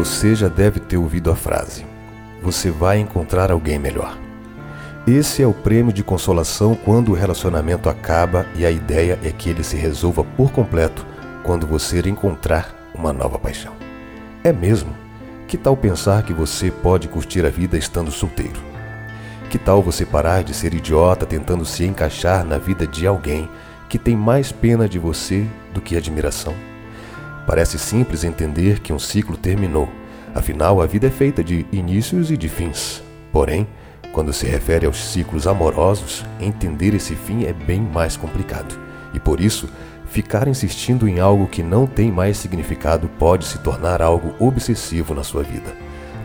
Você já deve ter ouvido a frase: Você vai encontrar alguém melhor. Esse é o prêmio de consolação quando o relacionamento acaba e a ideia é que ele se resolva por completo quando você encontrar uma nova paixão. É mesmo? Que tal pensar que você pode curtir a vida estando solteiro? Que tal você parar de ser idiota tentando se encaixar na vida de alguém que tem mais pena de você do que admiração? Parece simples entender que um ciclo terminou, afinal a vida é feita de inícios e de fins. Porém, quando se refere aos ciclos amorosos, entender esse fim é bem mais complicado. E por isso, ficar insistindo em algo que não tem mais significado pode se tornar algo obsessivo na sua vida.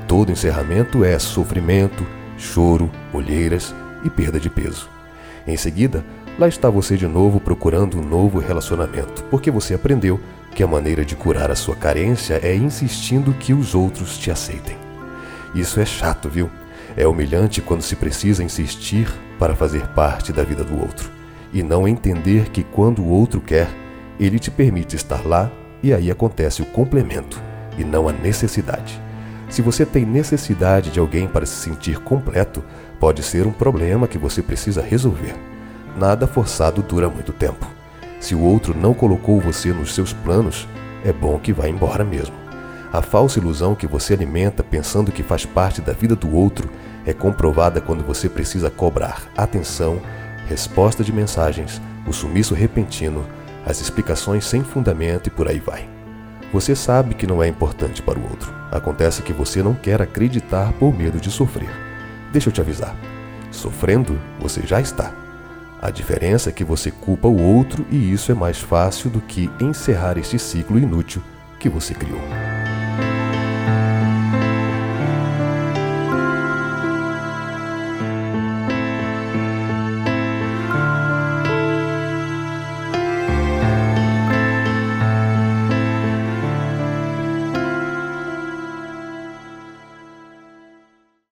Todo encerramento é sofrimento, choro, olheiras e perda de peso. Em seguida, lá está você de novo procurando um novo relacionamento, porque você aprendeu que a maneira de curar a sua carência é insistindo que os outros te aceitem. Isso é chato, viu? É humilhante quando se precisa insistir para fazer parte da vida do outro e não entender que quando o outro quer, ele te permite estar lá e aí acontece o complemento e não a necessidade. Se você tem necessidade de alguém para se sentir completo, pode ser um problema que você precisa resolver. Nada forçado dura muito tempo. Se o outro não colocou você nos seus planos, é bom que vá embora mesmo. A falsa ilusão que você alimenta pensando que faz parte da vida do outro é comprovada quando você precisa cobrar atenção, resposta de mensagens, o sumiço repentino, as explicações sem fundamento e por aí vai. Você sabe que não é importante para o outro. Acontece que você não quer acreditar por medo de sofrer. Deixa eu te avisar. Sofrendo, você já está. A diferença é que você culpa o outro e isso é mais fácil do que encerrar este ciclo inútil que você criou.